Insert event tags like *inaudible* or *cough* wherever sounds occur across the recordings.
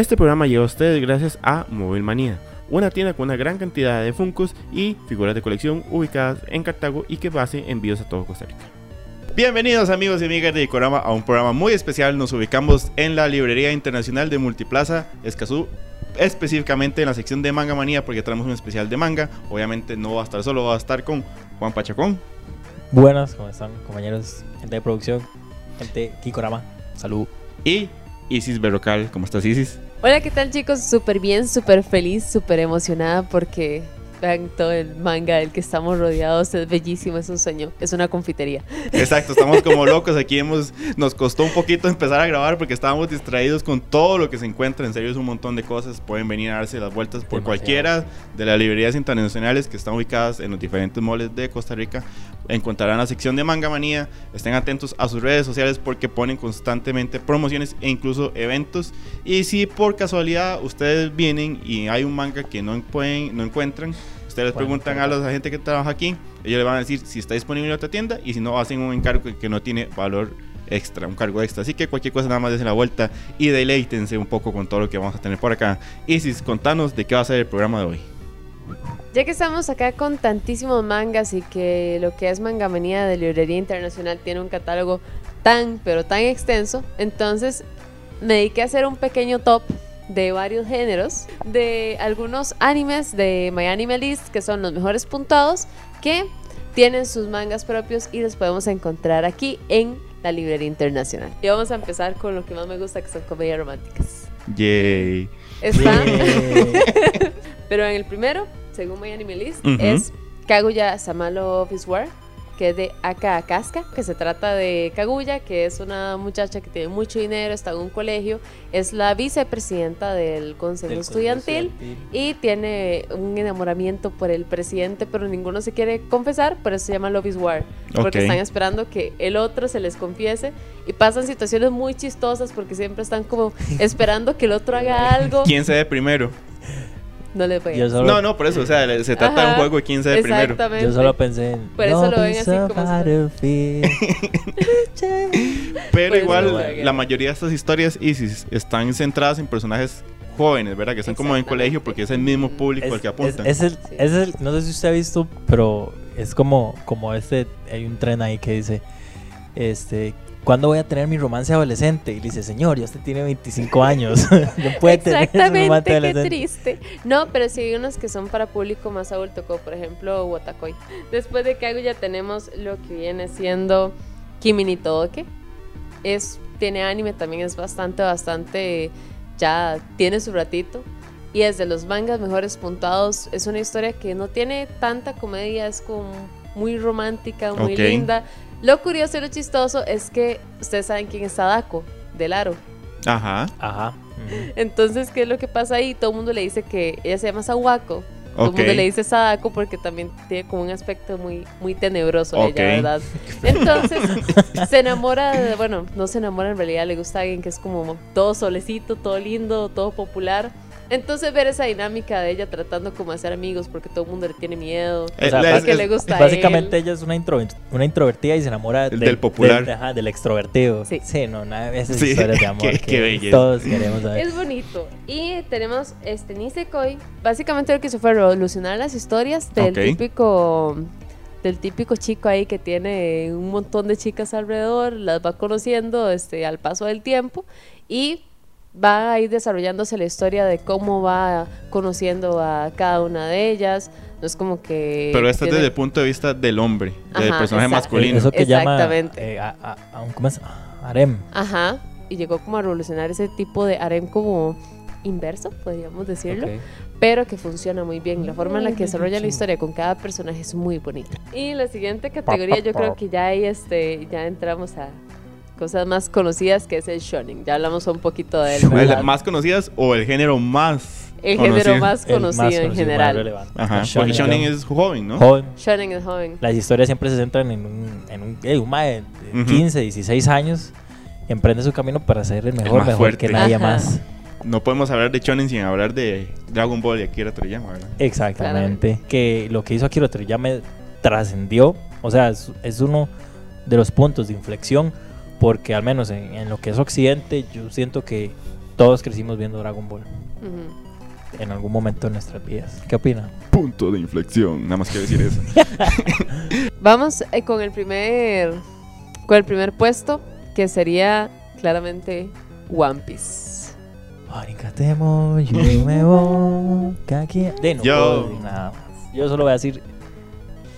Este programa llega a ustedes gracias a Móvil Manía, una tienda con una gran cantidad de funcos y figuras de colección ubicadas en Cartago y que hace envíos a todo Costa Rica. Bienvenidos amigos y amigas de Dicorama a un programa muy especial. Nos ubicamos en la Librería Internacional de Multiplaza Escazú, específicamente en la sección de Manga Manía porque traemos un especial de manga. Obviamente no va a estar solo, va a estar con Juan Pachacón. Buenas, ¿cómo están compañeros? Gente de producción, gente Kikorama, salud. Y Isis Berrocal, ¿cómo estás Isis? Hola, ¿qué tal chicos? Súper bien, súper feliz, súper emocionada porque vean todo el manga del que estamos rodeados, es bellísimo, es un sueño, es una confitería. Exacto, estamos como locos, aquí hemos, nos costó un poquito empezar a grabar porque estábamos distraídos con todo lo que se encuentra, en serio es un montón de cosas, pueden venir a darse las vueltas por Demasiado. cualquiera de las librerías internacionales que están ubicadas en los diferentes moles de Costa Rica, encontrarán la sección de Manga Manía, estén atentos a sus redes sociales porque ponen constantemente promociones e incluso eventos, y si por casualidad ustedes vienen y hay un manga que no pueden, no encuentran, Ustedes les preguntan a la gente que trabaja aquí, ellos les van a decir si está disponible en otra tienda y si no, hacen un encargo que, que no tiene valor extra, un cargo extra. Así que cualquier cosa nada más dense la vuelta y deleítense un poco con todo lo que vamos a tener por acá. Isis, contanos de qué va a ser el programa de hoy. Ya que estamos acá con tantísimos mangas y que lo que es Mangamanía de Librería Internacional tiene un catálogo tan, pero tan extenso, entonces me dediqué a hacer un pequeño top de varios géneros, de algunos animes de My Anime List, que son los mejores puntados, que tienen sus mangas propios y los podemos encontrar aquí en la Librería Internacional. Y vamos a empezar con lo que más me gusta, que son comedias románticas. Yay. Están... Yay. *laughs* Pero en el primero, según My Anime List, es Kaguya Samalo Office War, que es de Aka Akaska, que se trata de Kaguya, que es una muchacha que tiene mucho dinero, está en un colegio, es la vicepresidenta del Consejo Del Estudiantil y tiene un enamoramiento por el presidente, pero ninguno se quiere confesar, por eso se llama Love is War, porque están esperando que el otro se les confiese y pasan situaciones muy chistosas porque siempre están como esperando que el otro haga *laughs* algo. ¿Quién se ve primero? No le voy a Yo solo, No, no, por eso, o sea, se trata de un juego de quién se ve primero. Exactamente. yo solo pensé en. Por eso lo "Love ven así como si- battlefield". *laughs* Pero Pues, igual, la mayoría de estas historias, Isis, están centradas en personajes jóvenes, ¿verdad? Que están como en colegio porque es el mismo público Es- al que es- apuntan. es el- Sí. es el- no sé si usted ha visto, pero es como, como este, hay un tren ahí que dice, este, ¿cuándo voy a tener mi romance adolescente? Y le dice, señor, ya usted tiene 25 años, *laughs* no puede tener su romance Exactamente, qué adolescente. triste. No, pero sí hay unos que son para público más adulto, como por ejemplo Watakoi. Después de Kaguya tenemos lo que viene siendo Kimi ni Todoke. Es, tiene anime, también es bastante, bastante, ya tiene su ratito. Y es de los mangas mejores puntados. Es una historia que no tiene tanta comedia, es como muy romántica, muy linda. Lo curioso y lo chistoso es que ustedes saben quién es Sadako, del Aro. Ajá. Ajá. Entonces, ¿qué es lo que pasa ahí? Todo el mundo le dice que ella se llama Sawako. Todo el mundo le dice Sadako porque también tiene como un aspecto muy, muy tenebroso Ok. ella, ¿verdad? Entonces, se enamora, de- bueno, no se enamora en realidad, le gusta a alguien que es como todo solecito, todo lindo, todo popular. Entonces, ver esa dinámica de ella tratando como de ser amigos porque todo el mundo le tiene miedo. Eh, O sea, la- es- le gusta a Básicamente él. ella es una, intro- una introvertida y se enamora El del popular. Del, ajá, del extrovertido. Sí. no, nada, esas Sí, historias de *laughs* amor qué- que qué belleza. todos queremos saber. Es bonito. Y tenemos este Nisekoi. Básicamente lo que hizo fue revolucionar las historias del Ok. típico del típico chico ahí que tiene un montón de chicas alrededor, las va conociendo este, al paso del tiempo y va a ir desarrollándose la historia de cómo va conociendo a cada una de ellas. No es como que... Pero este es tiene- desde el punto de vista del hombre, del Ajá, personaje exacto. masculino. Eso que llama Exactamente. eh, a, a- a un- ¿cómo es? Harem. Ajá. Y llegó como a revolucionar ese tipo de harem como inverso, podríamos decirlo. Ok. pero que funciona muy bien. La forma en la que desarrolla la historia con cada personaje es muy bonita. Y la siguiente categoría yo creo que ya ahí este, ya entramos a cosas más conocidas que es el shonen. Ya hablamos un poquito de él. ¿El ¿verdad? más conocidas o el género más El conocido? género más El conocido más en conocido, más general. relevante. Ajá, Shonen porque Shonen es joven, ¿no? Joven. Shonen es joven. Las historias siempre se centran en un, en un, eh, un de Ujú. 15, 16 años. Emprende su camino para ser el mejor, más mejor fuerte. que nadie Ajá. más. No podemos hablar de Shonen sin hablar de Dragon Ball y Akira Toriyama, ¿verdad? Exactamente. Que lo que hizo Akira Toriyama trascendió. O sea, es, es uno de los puntos de inflexión. Porque al menos en, en lo que es Occidente, yo siento que todos crecimos viendo Dragon Ball Ujú. en algún momento de nuestras vidas. ¿Qué opinan? Punto de inflexión. Nada más quiero decir eso. *laughs* Vamos eh, con el primer con el primer puesto que sería claramente One Piece. *laughs* De no Yo. decir nada más. Yo solo voy a decir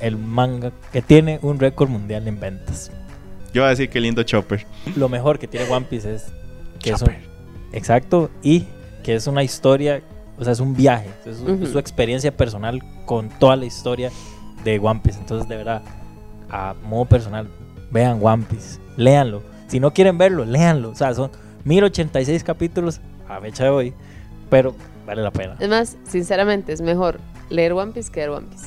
el manga que tiene un récord mundial en ventas. Yo voy a decir que lindo Chopper. Lo mejor que tiene One Piece es que es un- exacto y que es una historia, o sea, es un viaje, es, su- Ujú. es su experiencia personal con toda la historia de One Piece. Entonces, de verdad, a modo personal, vean One Piece, léanlo. Si no quieren verlo, léanlo. O sea, son 1086 capítulos a fecha de hoy, pero vale la pena. Es más, sinceramente, es mejor leer One Piece que ver One Piece.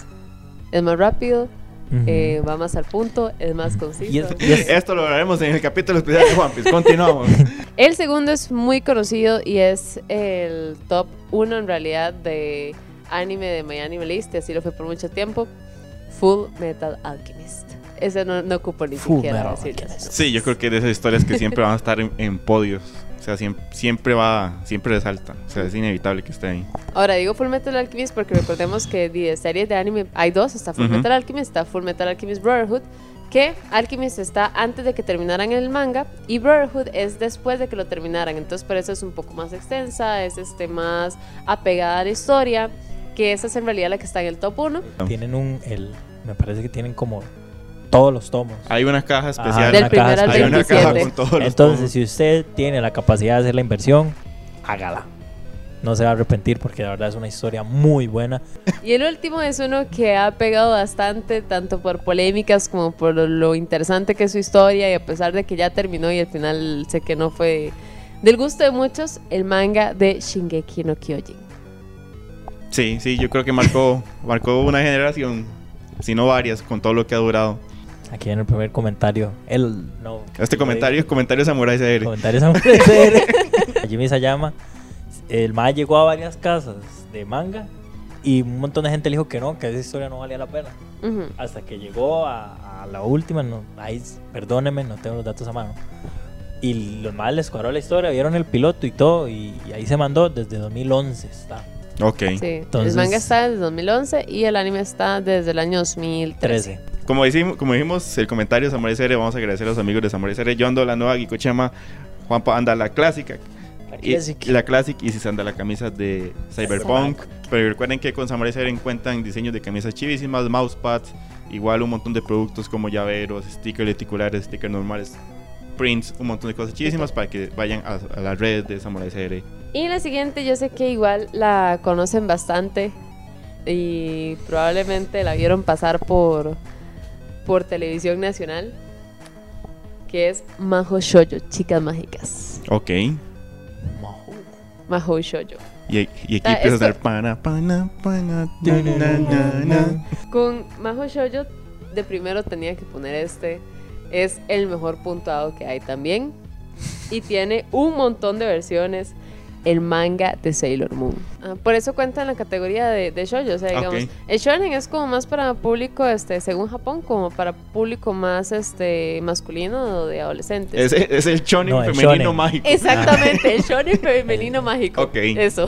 Es más rápido, Ujú. eh, va más al punto, es más conciso. y es, y es- Esto lo haremos en el capítulo especial de One Piece. Continuamos. *laughs* El segundo es muy conocido y es el top 1 en realidad de anime de My Anime List, y así lo fue por mucho tiempo. Full Metal Alchemist. Ese no, no ocupo ni Full siquiera. Alchemist. Sí, yo creo que de esas historias que siempre van a estar en, en podios. O sea, siempre, siempre va, siempre resalta. O sea, es inevitable que esté ahí. Ahora digo Full Metal Alchemist porque recordemos que de series de anime hay dos, está Full. Metal Alchemist, está Full Metal Alchemist Brotherhood, que Alchemist está antes de que terminaran el manga y Brotherhood es después de que lo terminaran, entonces por eso es un poco más extensa, es este más apegada a la historia, que esa es en realidad la que está en el top 1. tienen un, el, me parece que tienen como todos los tomos. Hay una caja especial. Del una primero caja al Hay una especial. caja 27. con todos los Entonces, tomos. si usted tiene la capacidad de hacer la inversión, hágala. No se va a arrepentir porque la verdad es una historia muy buena. Y el último es uno que ha pegado bastante, tanto por polémicas como por lo, lo interesante que es su historia, y a pesar de que ya terminó y al final sé que no fue del gusto de muchos, el manga de Shingeki no Kyojin. Sí, sí, yo creo que marcó, marcó una generación, si no varias, con todo lo que ha durado. Aquí en el primer comentario, el no. Este comentario es comentario Samurai CR. Comentarios *laughs* a ofrecer. Jimmy Sayama, el MAE llegó a varias casas de manga y un montón de gente le dijo que no, que esa historia no valía la pena. Ujú. Hasta que llegó a, a la última, no, ahí, perdóneme, no tengo los datos a mano. Y los más les cuadró la historia, vieron el piloto y todo, y, y ahí se mandó desde 2011. Está. Ok. Sí, Entonces- el manga está desde 2011 y el anime está desde el año 2013. 13. Como dijimos, como dijimos, el comentario de Samurai CR, vamos a agradecer a los amigos de Samurai ando la nueva Gikochama, Juanpa anda la clásica. La Y, la Classic y si se anda la camisa de Cyberpunk. Pero recuerden que con Samurai CR encuentran diseños de camisas chivísimas, mousepads, igual un montón de productos como llaveros, stickers reticulares, stickers normales, prints, un montón de cosas chivísimas para que vayan a, a las redes de Samurai CR. Y la siguiente yo sé que igual la conocen bastante y probablemente la vieron pasar por, por televisión nacional, que es Majo Shoujo, Chicas Mágicas. Ok. Majo Shoujo. Y, y aquí Ah, empieza a hacer pana, pana, pana, na, na, na. Con Majo Shoujo de primero tenía que poner este. Es el mejor puntuado que hay también. Y tiene un montón de versiones. El manga de Sailor Moon. Ah, por eso cuenta en la categoría de, de shoujo. O sea, digamos, Ok. el shonen es como más para público, este, según Japón, como para público más este masculino o de adolescentes. Es, es el No, el femenino shonen. mágico. Exactamente, el shonen femenino mágico. Ok. Eso.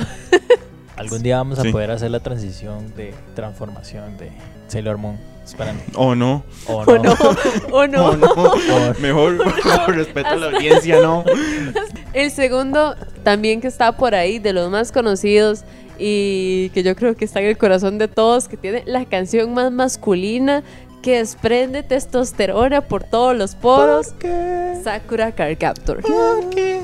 Algún día vamos a Sí. poder hacer la transición de transformación de Sailor Moon. Espérame. O no. O no. no, o no. O no. Por- Mejor, por *laughs* respeto a la audiencia, no. El segundo, también que está por ahí, de los más conocidos y que yo creo que está en el corazón de todos, que tiene la canción más masculina que desprende testosterona por todos los poros, Sakura Card Captor. Porque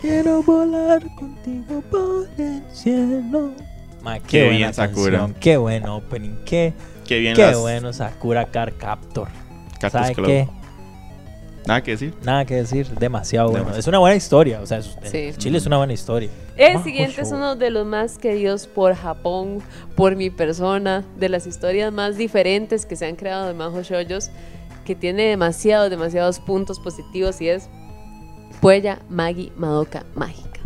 quiero volar contigo por el cielo. Ma, qué, Qué buena bien, Sakura. canción, Qué buen opening. Qué, Qué bien qué las bueno Sakura Card Captor. Cactus ¿Sabe Club. qué? Nada que decir. Nada que decir. Demasiado bueno. Es una buena historia. O sea, es- Sí. el Chile es una buena historia. El Majo siguiente es uno de los más queridos por Japón, por mi persona, de las historias más diferentes que se han creado de Majo Shoujos, que tiene demasiados, demasiados puntos positivos y es Puella Magi Madoka Mágica.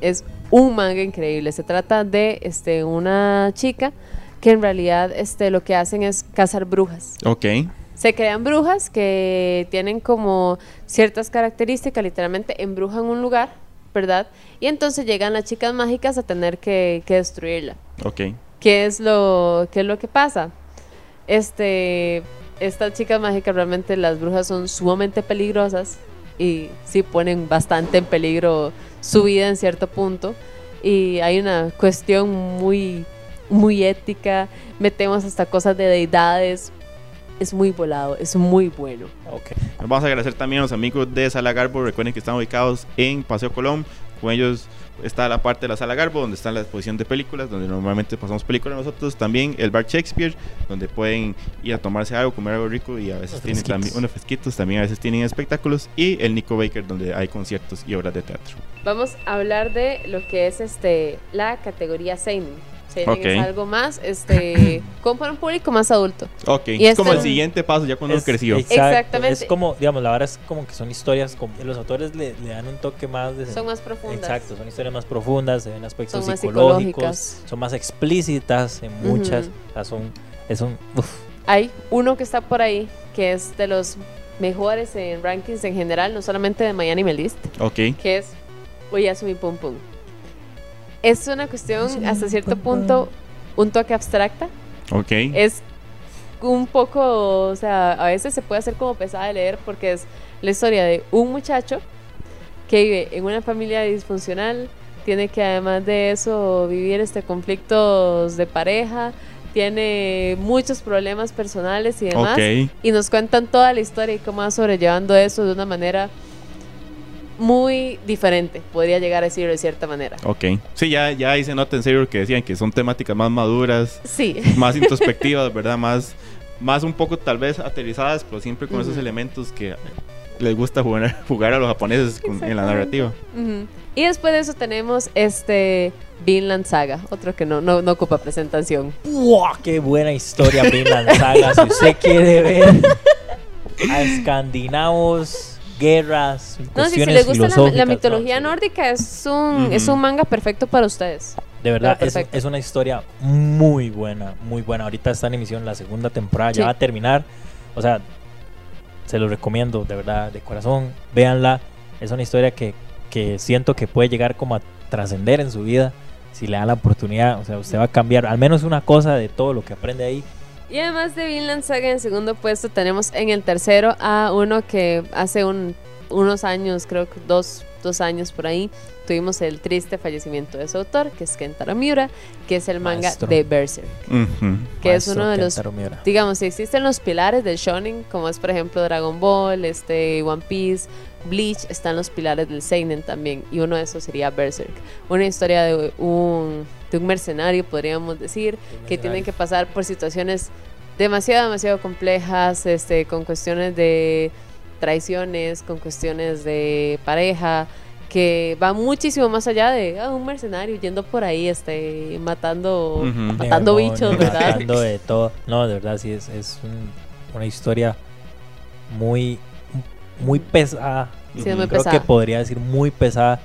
Es un manga increíble. Se trata de este, una chica que en realidad este, lo que hacen es cazar brujas. Ok. Se crean brujas que tienen como ciertas características, literalmente embrujan un lugar, ¿verdad? Y entonces llegan las chicas mágicas a tener que, que destruirla. Ok. ¿Qué es lo, qué es lo que pasa? Este, estas chicas mágicas realmente las brujas son sumamente peligrosas y sí ponen bastante en peligro su vida en cierto punto y hay una cuestión muy muy ética, metemos hasta cosas de deidades. Es muy volado, es muy bueno. Ok. Nos vamos a agradecer también a los amigos de Sala Garbo. Recuerden que están ubicados en Paseo Colón. Con ellos está la parte de la Sala Garbo, donde está la exposición de películas, donde normalmente pasamos películas nosotros. También el Bar Shakespeare, donde pueden ir a tomarse algo, comer algo rico y a veces Unos tienen fresquitos. también unos fresquitos. También a veces tienen espectáculos. Y el Nico Baker, donde hay conciertos y obras de teatro. Vamos a hablar de lo que es este la categoría Seinen. Seinen Ok. es algo más este *coughs* como para un público más adulto. Ok, Y es como este- el siguiente paso ya cuando uno Es- creció. exacto, Exactamente. Es como, digamos, la verdad es como que son historias, como, los autores le, le dan un toque más de... Son más profundas. Exacto, son historias más profundas, se ven aspectos Son más psicológicos, son más explícitas en muchas, Ujú. o sea, son, es un, uf, Hay uno que está por ahí que es de los mejores en rankings en general, no solamente de My Anime List, Ok, que es Oyasumi Pum Pum. Es una cuestión hasta cierto punto un toque abstracta. ok. Es un poco, o sea, a veces se puede hacer como pesada de leer porque es la historia de un muchacho que vive en una familia disfuncional, tiene que además de eso vivir este conflictos de pareja, tiene muchos problemas personales y demás. Ok. Y nos cuentan toda la historia y cómo va sobrellevando eso de una manera muy diferente, podría llegar a decirlo de cierta manera. Ok. Sí, ya, ya ahí se nota en serio que decían que son temáticas más maduras, Sí, más introspectivas, *laughs* ¿verdad? Más, más un poco tal vez aterrizadas, pero siempre con esos Ujú. elementos que les gusta jugar, *laughs* jugar a los japoneses con- en la narrativa. Ujú. Y después de eso tenemos este Vinland Saga, otro que no, no, no ocupa presentación. ¡Wow! ¡Qué buena historia Vinland Saga! Si usted quiere ver a *laughs* escandinavos, guerras, No, si, si cuestiones les gusta la, mitología no, nórdica, es un, es un manga perfecto para ustedes. De verdad, es, es una historia muy buena, muy buena. Ahorita está en emisión la segunda temporada, Sí. ya va a terminar. O sea, se lo recomiendo, de verdad, de corazón. Véanla. Es una historia que, que siento que puede llegar como a trascender en su vida si le da la oportunidad. O sea, usted va a cambiar al menos una cosa de todo lo que aprende ahí. Y además de Vinland Saga en segundo puesto tenemos en el tercero a uno que hace un- unos años, creo que dos, dos años por ahí, tuvimos el triste fallecimiento de su autor, que es Kentaro Miura, que es el manga Maestro. de Berserk. Que es uno de los digamos, si existen los pilares del shonen, como es por ejemplo Dragon Ball, este One Piece, Bleach, están los pilares del seinen también, y uno de esos sería Berserk, una historia de un, de un mercenario, podríamos decir, que tiene que pasar por situaciones demasiado, demasiado complejas, este, con cuestiones de traiciones, con cuestiones de pareja, que va muchísimo más allá de ah, un mercenario yendo por ahí, este, matando, matando bichos, ¿verdad? Matando de *laughs* todo. No, de verdad, sí, es, es un- una historia muy, muy pesada. Sí, muy Creo pesada. que podría decir muy pesada.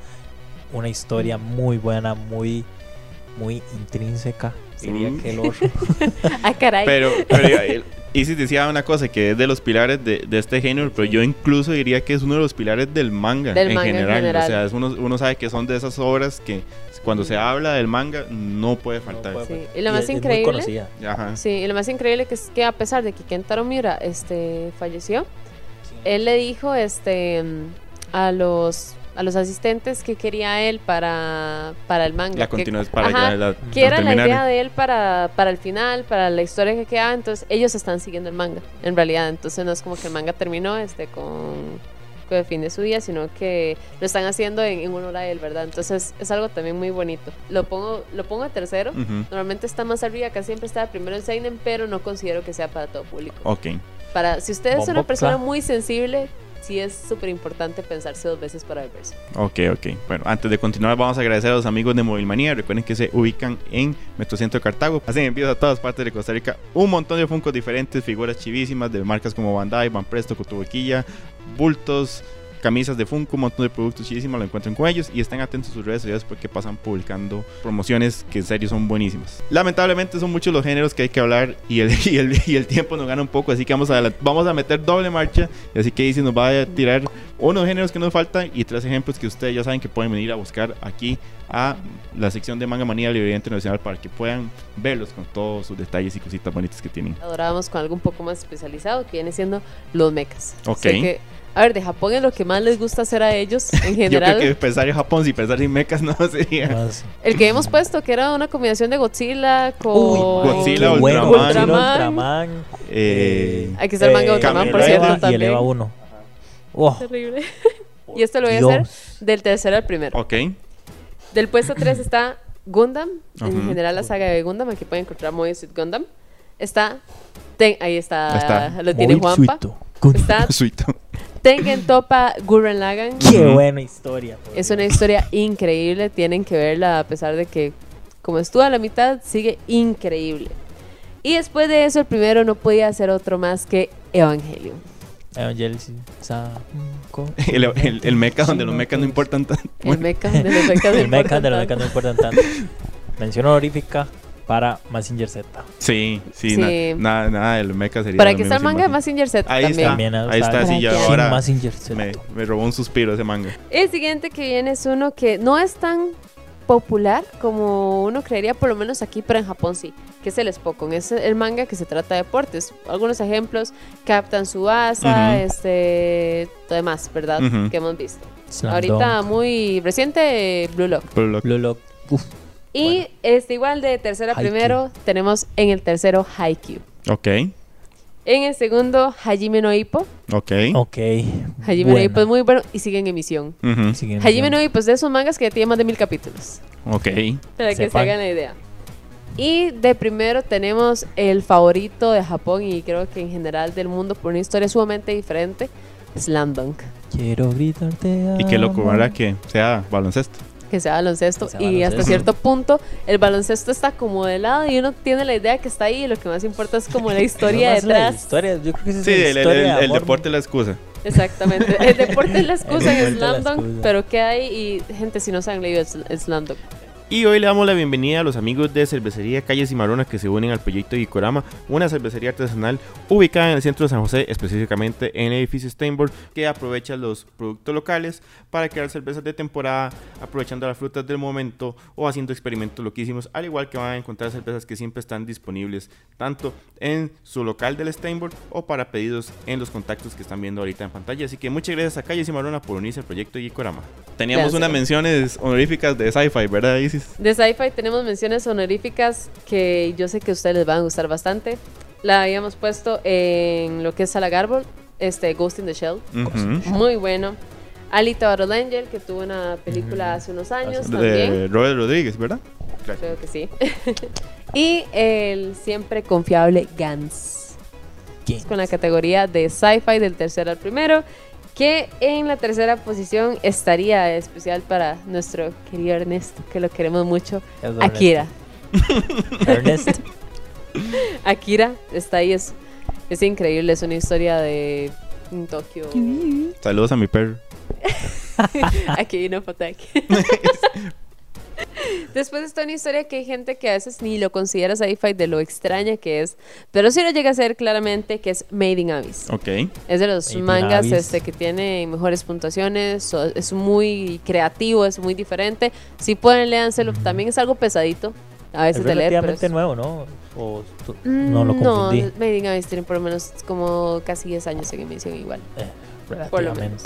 Una historia muy buena, muy, muy intrínseca. Diría Mm. que el otro. *laughs* Ah, caray. Pero, pero Isis decía una cosa que es de los pilares de, de este género, pero yo incluso diría que es uno de los pilares del manga, Del en, manga en general. general. O sea, es uno, uno sabe que son de esas obras que cuando se habla del manga no puede faltar. puede Sí, y lo más es- es muy increíble- conocida. Ajá. Sí, y lo más increíble que es que a pesar de que Kentaro Miura este, falleció, él le dijo este, mm, a los a los asistentes que quería él para, para el manga. La que- continuación para ajá, ya la- que era la idea de él para, para el final, para la historia que quedaba, entonces ellos están siguiendo el manga, en realidad, entonces no es como que el manga terminó este con, con el fin de su día, sino que lo están haciendo en, en honor a él, ¿verdad? Entonces es algo también muy bonito. Lo pongo, lo pongo a tercero. Normalmente está más arriba, casi siempre está primero en Seinen, pero no considero que sea para todo público. Ok. Para, si usted es una persona claro. muy sensible, sí es súper importante pensarse dos veces para verse. Ok, ok. Bueno, antes de continuar, vamos a agradecer a los amigos de Movilmanía. Recuerden que se ubican en nuestro centro de Cartago. Hacen envíos a todas partes de Costa Rica. Un montón de funcos diferentes, figuras chivísimas de marcas como Bandai, Van Presto, Cotubequilla, bultos, camisas de Funko, un montón de productos chidísimos, lo encuentran con ellos y estén atentos a sus redes sociales porque pasan publicando promociones que en serio son buenísimas. Lamentablemente son muchos los géneros que hay que hablar y el, *laughs* y el, y el tiempo nos gana un poco, así que vamos a, vamos a meter doble marcha, así que Easy nos va a tirar unos géneros que nos faltan y tres ejemplos que ustedes ya saben que pueden venir a buscar aquí a la sección de Manga Manía Librería Internacional para que puedan verlos con todos sus detalles y cositas bonitas que tienen. Adorábamos con algo un poco más especializado que viene siendo los mechas. Ok. Así que, a ver, de Japón es lo que más les gusta hacer a ellos en *laughs* Yo creo general. que pensar en Japón sin pensar en mechas *laughs* no sería. Más- El que hemos puesto que era una combinación de Godzilla con Uy, Godzilla, Ultraman. Godzilla, Ultraman. Ultraman. Eh, Aquí está el manga de Ultraman, por cierto, Y también. eleva uno. Oh, Terrible. *laughs* y esto lo voy a hacer Dios. del tercero al primero. ok. Del puesto 3 está Gundam. En Ujú. general, la saga de Gundam. Aquí pueden encontrar Mobile Suit Gundam. Está. Ten- ahí está. Está. Lo tiene Juanpa. suito. Está Suito. Tengen Topa Gurren Lagann. Qué buena historia. Es una historia increíble. Tienen que verla a pesar de que, como estuvo a la mitad, sigue increíble. Y después de eso, el primero no podía ser otro más que Evangelion. Evangelion, Sanko. *laughs* El, el, el mecha donde los mechas *laughs* no importan tanto. El mecha de los mechas no importan tanto. Mención honorífica para Massinger Z. Sí, sí, Sí. na- nada, nada del mecha sería. Para que está el manga de sin Massinger Z Ahí también. está. También Ahí está, sí, ya Sin ahora Massinger Z. me, me robó un suspiro ese manga. El siguiente que viene es uno que no es tan popular como uno creería, por lo menos aquí, pero en Japón sí, que es el Spokon. Es el manga que se trata de deportes. Algunos ejemplos, Captain Subasa, Ujú. este, todo demás, ¿verdad? Ujú. Que hemos visto. Slam Ahorita Dunk, muy reciente, Blue Lock. Pero lo- Blue Lock. Uf, Y Bueno. este igual de tercero a Haikyuu. primero, tenemos en el tercero Haikyuu. Ok, En el segundo, Hajime no Ippo. ok. ok. Hajime no buena. Ippo es muy bueno y sigue en emisión. Sigue en Hajime emisión. no Ippo es de esos mangas que ya tiene más de mil capítulos. Ok. Para que se hagan la idea. Y de primero tenemos el favorito de Japón y creo que en general del mundo por una historia sumamente diferente, Slam Dunk. Quiero gritarte. Y qué loco. ¿verdad? Que sea baloncesto. Que sea baloncesto. Que sea y baloncesto. hasta cierto punto el baloncesto está como de lado y uno tiene la idea que está ahí y lo que más importa es como la *laughs* historia Nomás la detrás. historia, yo creo que esa es Sí, la el, historia deporte es la excusa. Exactamente. El deporte es la *laughs* excusa en Slam Dunk, pero ¿qué hay? Y gente, si no se han leído Slam Dunk. Y hoy le damos la bienvenida a los amigos de Cervecería Calle Cimarrona que se unen al proyecto Gikorama, una cervecería artesanal ubicada en el centro de San José, específicamente en el edificio Steinborn, que aprovecha los productos locales para crear cervezas de temporada, aprovechando las frutas del momento o haciendo experimentos loquísimos, al igual que van a encontrar cervezas que siempre están disponibles tanto en su local del Steinborn o para pedidos en los contactos que están viendo ahorita en pantalla. Así que muchas gracias a Calle Cimarrona por unirse al proyecto Gikorama. Teníamos Gracias. unas menciones honoríficas de sci-fi, ¿verdad, Isis? De sci-fi tenemos menciones honoríficas que yo sé que a ustedes les van a gustar bastante. La habíamos puesto en lo que es Salagarbol, este Ghost in the Shell. Muy bueno. Alita Battle Angel, que tuvo una película hace unos años también. De Robert Rodríguez, ¿verdad? Creo que sí. *laughs* y el siempre confiable Gans. ¿Quién? Con la categoría de sci-fi del tercero al primero. Que en la tercera posición estaría especial para nuestro querido Ernesto, que lo queremos mucho. Akira. Ernest. *laughs* *laughs* Akira está ahí, es, es increíble, es una historia de mm, Tokio. Saludos a mi perro. *laughs* Aquí no Fotek. Después está una historia que hay gente que a veces ni lo considera sci-fi de lo extraña que es, pero sí lo llega a ser claramente que es Made in Abyss. Ok. Es de los Made mangas este, que tiene mejores puntuaciones, so- es muy creativo, es muy diferente. Si pueden, léanselo. También es algo pesadito a Es veces de leer. Pero relativamente es- nuevo, ¿no? O Mm, no lo confundí. No, Made in Abyss tiene por lo menos como casi 10 años en emisión igual. Eh, Por lo relativamente. menos.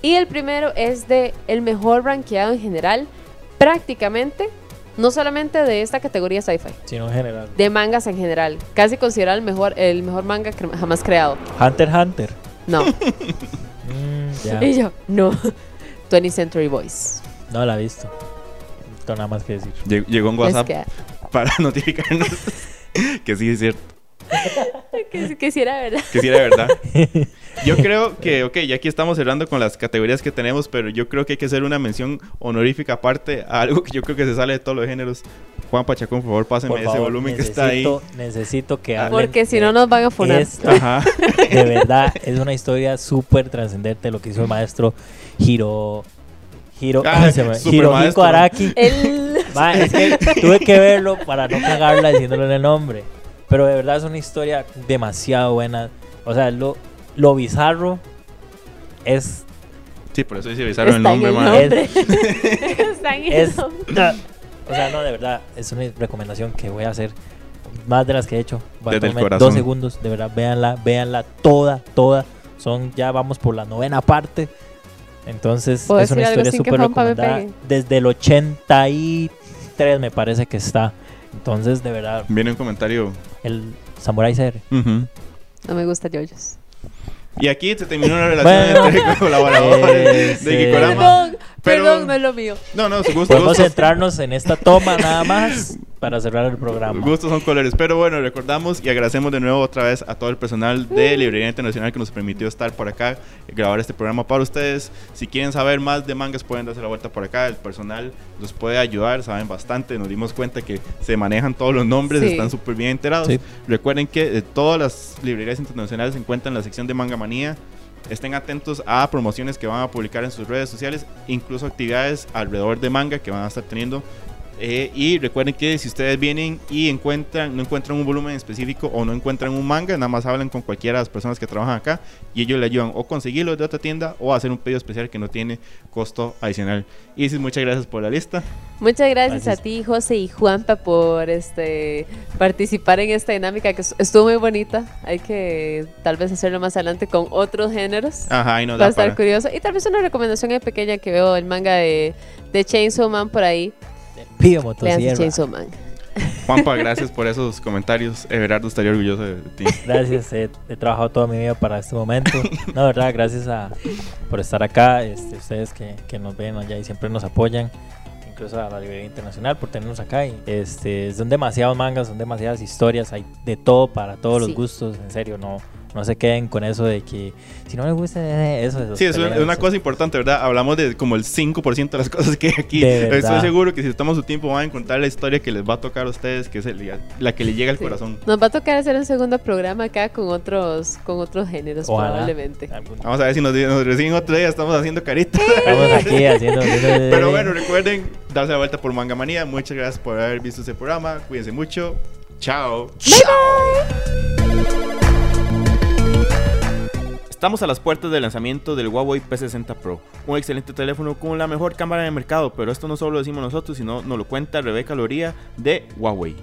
Y el primero es de el mejor rankeado en general, prácticamente, no solamente de esta categoría sci-fi, Sino en general. de mangas en general. Casi considerado el mejor, el mejor manga cre- jamás creado. Hunter x Hunter. No. *laughs* Mm, y yo, no. *laughs* 20th Century Boys. No la he visto. No nada más que decir. Lleg- Llegó un Es WhatsApp que, *laughs* para notificarnos que sí es cierto. *laughs* que, que sí era verdad. Que sí era verdad. *laughs* Yo creo que, ok, ya aquí estamos cerrando con las categorías que tenemos, pero yo creo que hay que hacer una mención honorífica aparte a algo que yo creo que se sale de todos los géneros. Juan Pachacón, por favor, pásenme Por ese favor, volumen que está ahí. necesito- Necesito que hablen Porque si no nos van a esto. Ajá. *laughs* De verdad, es una historia súper trascendente lo que hizo el maestro Hiro. Hiro, Ah, Hirohiko maestro. Araki. El... Ma, es que tuve que verlo para no cagarla diciéndole el nombre. Pero de verdad es una historia demasiado buena. O sea, lo, lo bizarro es. Sí, por eso se avisaron el nombre, el man. Es, *laughs* Está en el es o sea, no, de verdad, es una recomendación que voy a hacer. Más de las que he hecho. Va a Desde el tomarme corazón. Dos segundos, de verdad, véanla, véanla toda, toda. Son, ya vamos por la novena parte. Entonces, ¿Puedo es una historia súper recomendada. Desde el 83 me parece que está. Entonces, de verdad, Viene un comentario. el Samurai CR. No me gusta Yoyos. Y aquí se terminó una relación Bueno. entre *laughs* colaboradores Ese- de Gikorama. Perdón, Pero- perdón, no es lo mío. No, no, su gusto, Podemos centrarnos en esta toma nada más para cerrar el programa. gustos son colores. Pero bueno, recordamos y agradecemos de nuevo otra vez a todo el personal de Uh. Librería Internacional que nos permitió estar por acá y grabar este programa para ustedes. Si quieren saber más de mangas, pueden darse la vuelta por acá. El personal los puede ayudar, saben bastante. Nos dimos cuenta que se manejan todos los nombres, Sí. están súper bien enterados. Sí. Recuerden que eh, todas las librerías internacionales se encuentran en la sección de Manga Manía. Estén atentos a promociones que van a publicar en sus redes sociales, incluso actividades alrededor de manga que van a estar teniendo. Eh, y recuerden que si ustedes vienen y encuentran, no encuentran un volumen específico o no encuentran un manga, nada más hablan con cualquiera de las personas que trabajan acá y ellos le ayudan o conseguirlo de otra tienda o hacer un pedido especial que no tiene costo adicional. Y muchas gracias por la lista. Muchas gracias, Gracias. a ti, José y Juanpa, por este participar en esta dinámica que estuvo muy bonita. Hay que tal vez hacerlo más adelante con otros géneros. Ajá, y nos Va a da estar para. curioso. Y tal vez una recomendación pequeña que veo el manga de, de Chainsaw Man por ahí. Pío Motosierra. Chainsaw Man. Juanpa, *laughs* gracias por esos comentarios. Everardo estaría orgulloso de ti. Gracias, he, he trabajado toda mi vida para este momento. No, verdad, gracias a, por estar acá, este, ustedes que, que nos ven allá y siempre nos apoyan, incluso a la Librería Internacional por tenernos acá. Y, este, son demasiados mangas, son demasiadas historias, hay de todo para todos Sí. los gustos, en serio, no, no se queden con eso de que si no les gusta eh, eso. de los Sí, es una, una cosa importante, ¿verdad? Hablamos de como el 5% de las *laughs* cosas que hay aquí. Estoy seguro que si estamos su tiempo van a encontrar la historia que les va a tocar a ustedes, que es el- la que les llega al Sí. corazón. Nos va a tocar hacer un segundo programa acá con otros, con otros géneros, Ojalá. probablemente. Vamos a ver si nos, nos reciben otro día, estamos haciendo caritas. Estamos aquí haciendo... *laughs* Pero bueno, recuerden darse la vuelta por Manga Manía. Muchas gracias por haber visto este programa. Cuídense mucho. Chao. Estamos a las puertas del lanzamiento del Huawei P60 Pro, un excelente teléfono con la mejor cámara de mercado, pero esto no solo lo decimos nosotros, sino nos lo cuenta Rebeca Loría de Huawei.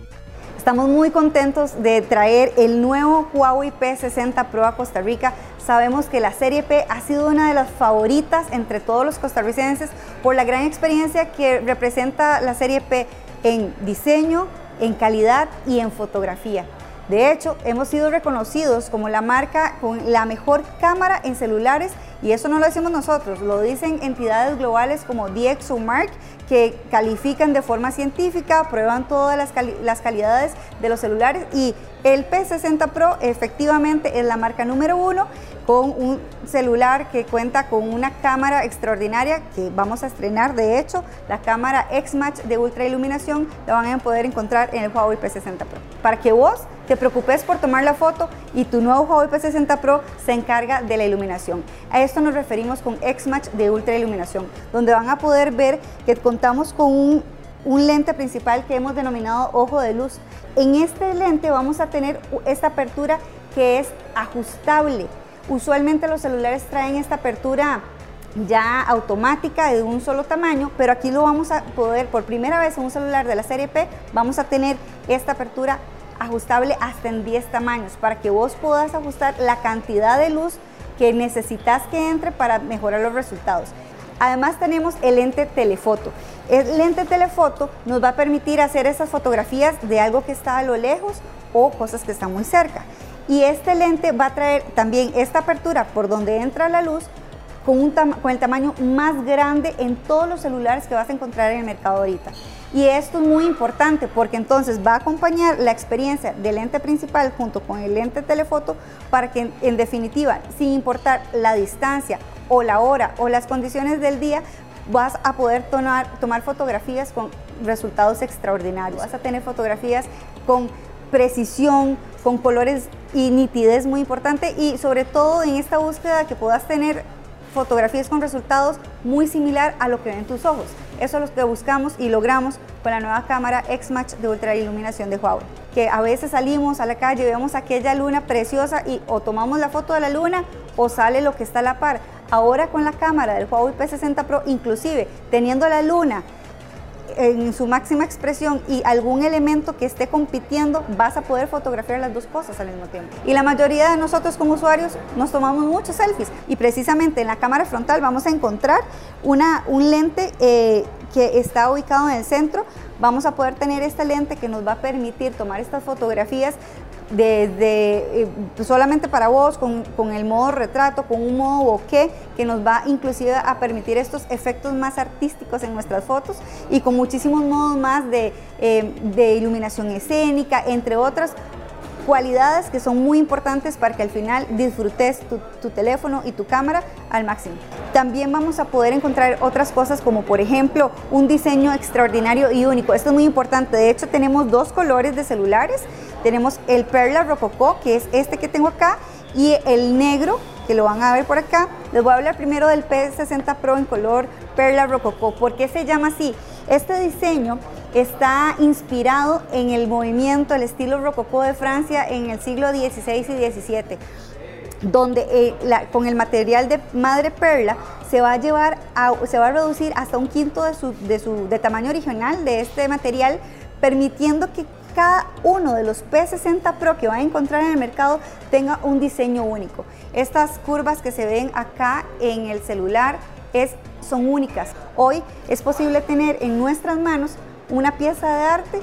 Estamos muy contentos de traer el nuevo Huawei P60 Pro a Costa Rica. Sabemos que la serie P ha sido una de las favoritas entre todos los costarricenses por la gran experiencia que representa la serie P en diseño, en calidad y en fotografía. De hecho, hemos sido reconocidos como la marca con la mejor cámara en celulares y eso no lo decimos nosotros, lo dicen entidades globales como DxOMark que califican de forma científica, prueban todas las, cali- las calidades de los celulares y el P60 Pro efectivamente es la marca número uno con un celular que cuenta con una cámara extraordinaria que vamos a estrenar. De hecho, la cámara X-Match de ultra iluminación la van a poder encontrar en el Huawei P60 Pro. Para que vos te preocupes por tomar la foto y tu nuevo Huawei P60 Pro se encarga de la iluminación. A esto nos referimos con X-Match de ultra iluminación, donde van a poder ver que contamos con un lente principal que hemos denominado ojo de luz. En este lente vamos a tener esta apertura que es ajustable. Usualmente los celulares traen esta apertura ya automática de un solo tamaño, pero aquí lo vamos a poder, por primera vez en un celular de la serie P, vamos a tener esta apertura ajustable hasta en 10 tamaños para que vos puedas ajustar la cantidad de luz que necesitas que entre para mejorar los resultados. Además tenemos el lente telefoto. El lente telefoto nos va a permitir hacer esas fotografías de algo que está a lo lejos o cosas que están muy cerca. Y este lente va a traer también esta apertura por donde entra la luz con, un con el tamaño más grande en todos los celulares que vas a encontrar en el mercado ahorita. Y esto es muy importante porque entonces va a acompañar la experiencia del lente principal junto con el lente telefoto para que en, en definitiva, sin importar la distancia o la hora o las condiciones del día, vas a poder tomar, tomar fotografías con resultados extraordinarios. Vas a tener fotografías con precisión, con colores y nitidez muy importante y sobre todo en esta búsqueda que puedas tener fotografías con resultados muy similar a lo que ven tus ojos. Eso es lo que buscamos y logramos con la nueva cámara X-Match de ultra iluminación de Huawei. Que a veces salimos a la calle, vemos aquella luna preciosa y o tomamos la foto de la luna o sale lo que está a la par. Ahora con la cámara del Huawei P60 Pro, inclusive teniendo la luna en su máxima expresión y algún elemento que esté compitiendo, vas a poder fotografiar las dos cosas al mismo tiempo. Y la mayoría de nosotros como usuarios nos tomamos muchos selfies y precisamente en la cámara frontal vamos a encontrar una, un lente eh, que está ubicado en el centro. Vamos a poder tener esta lente que nos va a permitir tomar estas fotografías desde eh, solamente para vos, con, con, el modo retrato, con un modo bokeh, que nos va inclusive a permitir estos efectos más artísticos en nuestras fotos y con muchísimos modos más de, eh, de iluminación escénica, entre otras cualidades que son muy importantes para que al final disfrutes tu, teléfono y tu cámara al máximo. También vamos a poder encontrar otras cosas como por ejemplo un diseño extraordinario y único. Esto es muy importante. De hecho tenemos dos colores de celulares tenemos el Perla Rococó, que es este que tengo acá, y el negro, que lo van a ver por acá. Les voy a hablar primero del P60 Pro en color Perla Rococó. ¿Por qué se llama así? Este diseño está inspirado en el movimiento, el estilo rococó de Francia en el siglo XVI y XVII donde eh, con el material de madre perla se va a llevar se va a reducir hasta un quinto de su, de tamaño original de este material permitiendo que cada uno de los P60 Pro que van a encontrar en el mercado tenga un diseño único. Estas curvas que se ven acá en el celular son únicas. Hoy es posible tener en nuestras manos una pieza de arte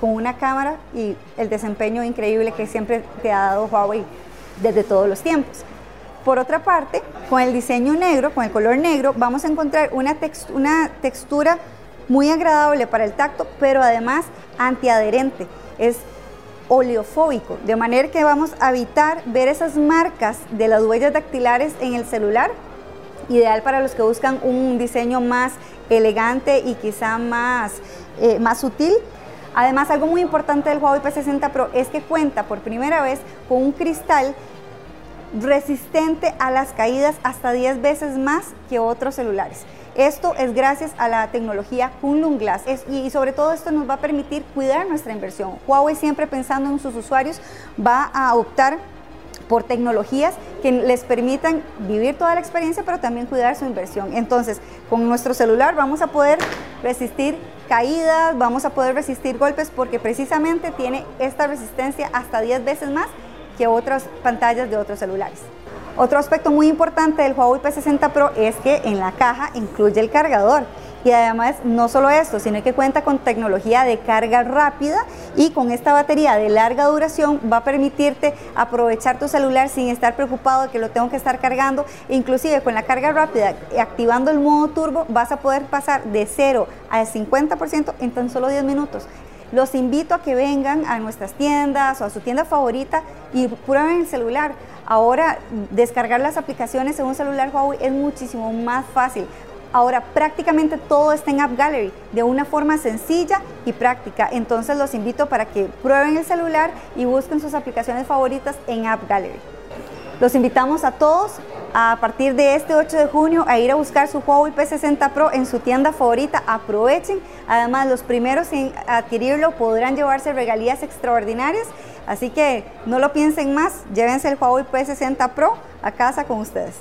con una cámara y el desempeño increíble que siempre te ha dado Huawei desde todos los tiempos. Por otra parte, con el diseño negro, con el color negro, vamos a encontrar una, una textura muy agradable para el tacto, pero además antiadherente. Es oleofóbico, de manera que vamos a evitar ver esas marcas de las huellas dactilares en el celular, ideal para los que buscan un diseño más elegante y quizá más, eh, más sutil. Además, algo muy importante del Huawei P60 Pro es que cuenta por primera vez con un cristal resistente a las caídas hasta 10 veces más que otros celulares. Esto es gracias a la tecnología Kunlun Glass y sobre todo esto nos va a permitir cuidar nuestra inversión. Huawei siempre pensando en sus usuarios va a optar por tecnologías que les permitan vivir toda la experiencia, pero también cuidar su inversión. Entonces, con nuestro celular vamos a poder resistir caídas, vamos a poder resistir golpes, porque precisamente tiene esta resistencia hasta 10 veces más que otras pantallas de otros celulares. Otro aspecto muy importante del Huawei P60 Pro es que en la caja incluye el cargador. Y además no solo esto, sino que cuenta con tecnología de carga rápida y con esta batería de larga duración va a permitirte aprovechar tu celular sin estar preocupado de que lo tengo que estar cargando. Inclusive con la carga rápida, activando el modo turbo, vas a poder pasar de 0 al 50% en tan solo 10 minutos. Los invito a que vengan a nuestras tiendas o a su tienda favorita y prueben el celular. Ahora descargar las aplicaciones en un celular Huawei es muchísimo más fácil. Ahora prácticamente todo está en App Gallery de una forma sencilla y práctica. Entonces los invito para que prueben el celular y busquen sus aplicaciones favoritas en App Gallery. Los invitamos a todos a partir de este 8 de junio a ir a buscar su Huawei P60 Pro en su tienda favorita. Aprovechen. Además, los primeros en adquirirlo podrán llevarse regalías extraordinarias. Así que no lo piensen más. Llévense el Huawei P60 Pro a casa con ustedes.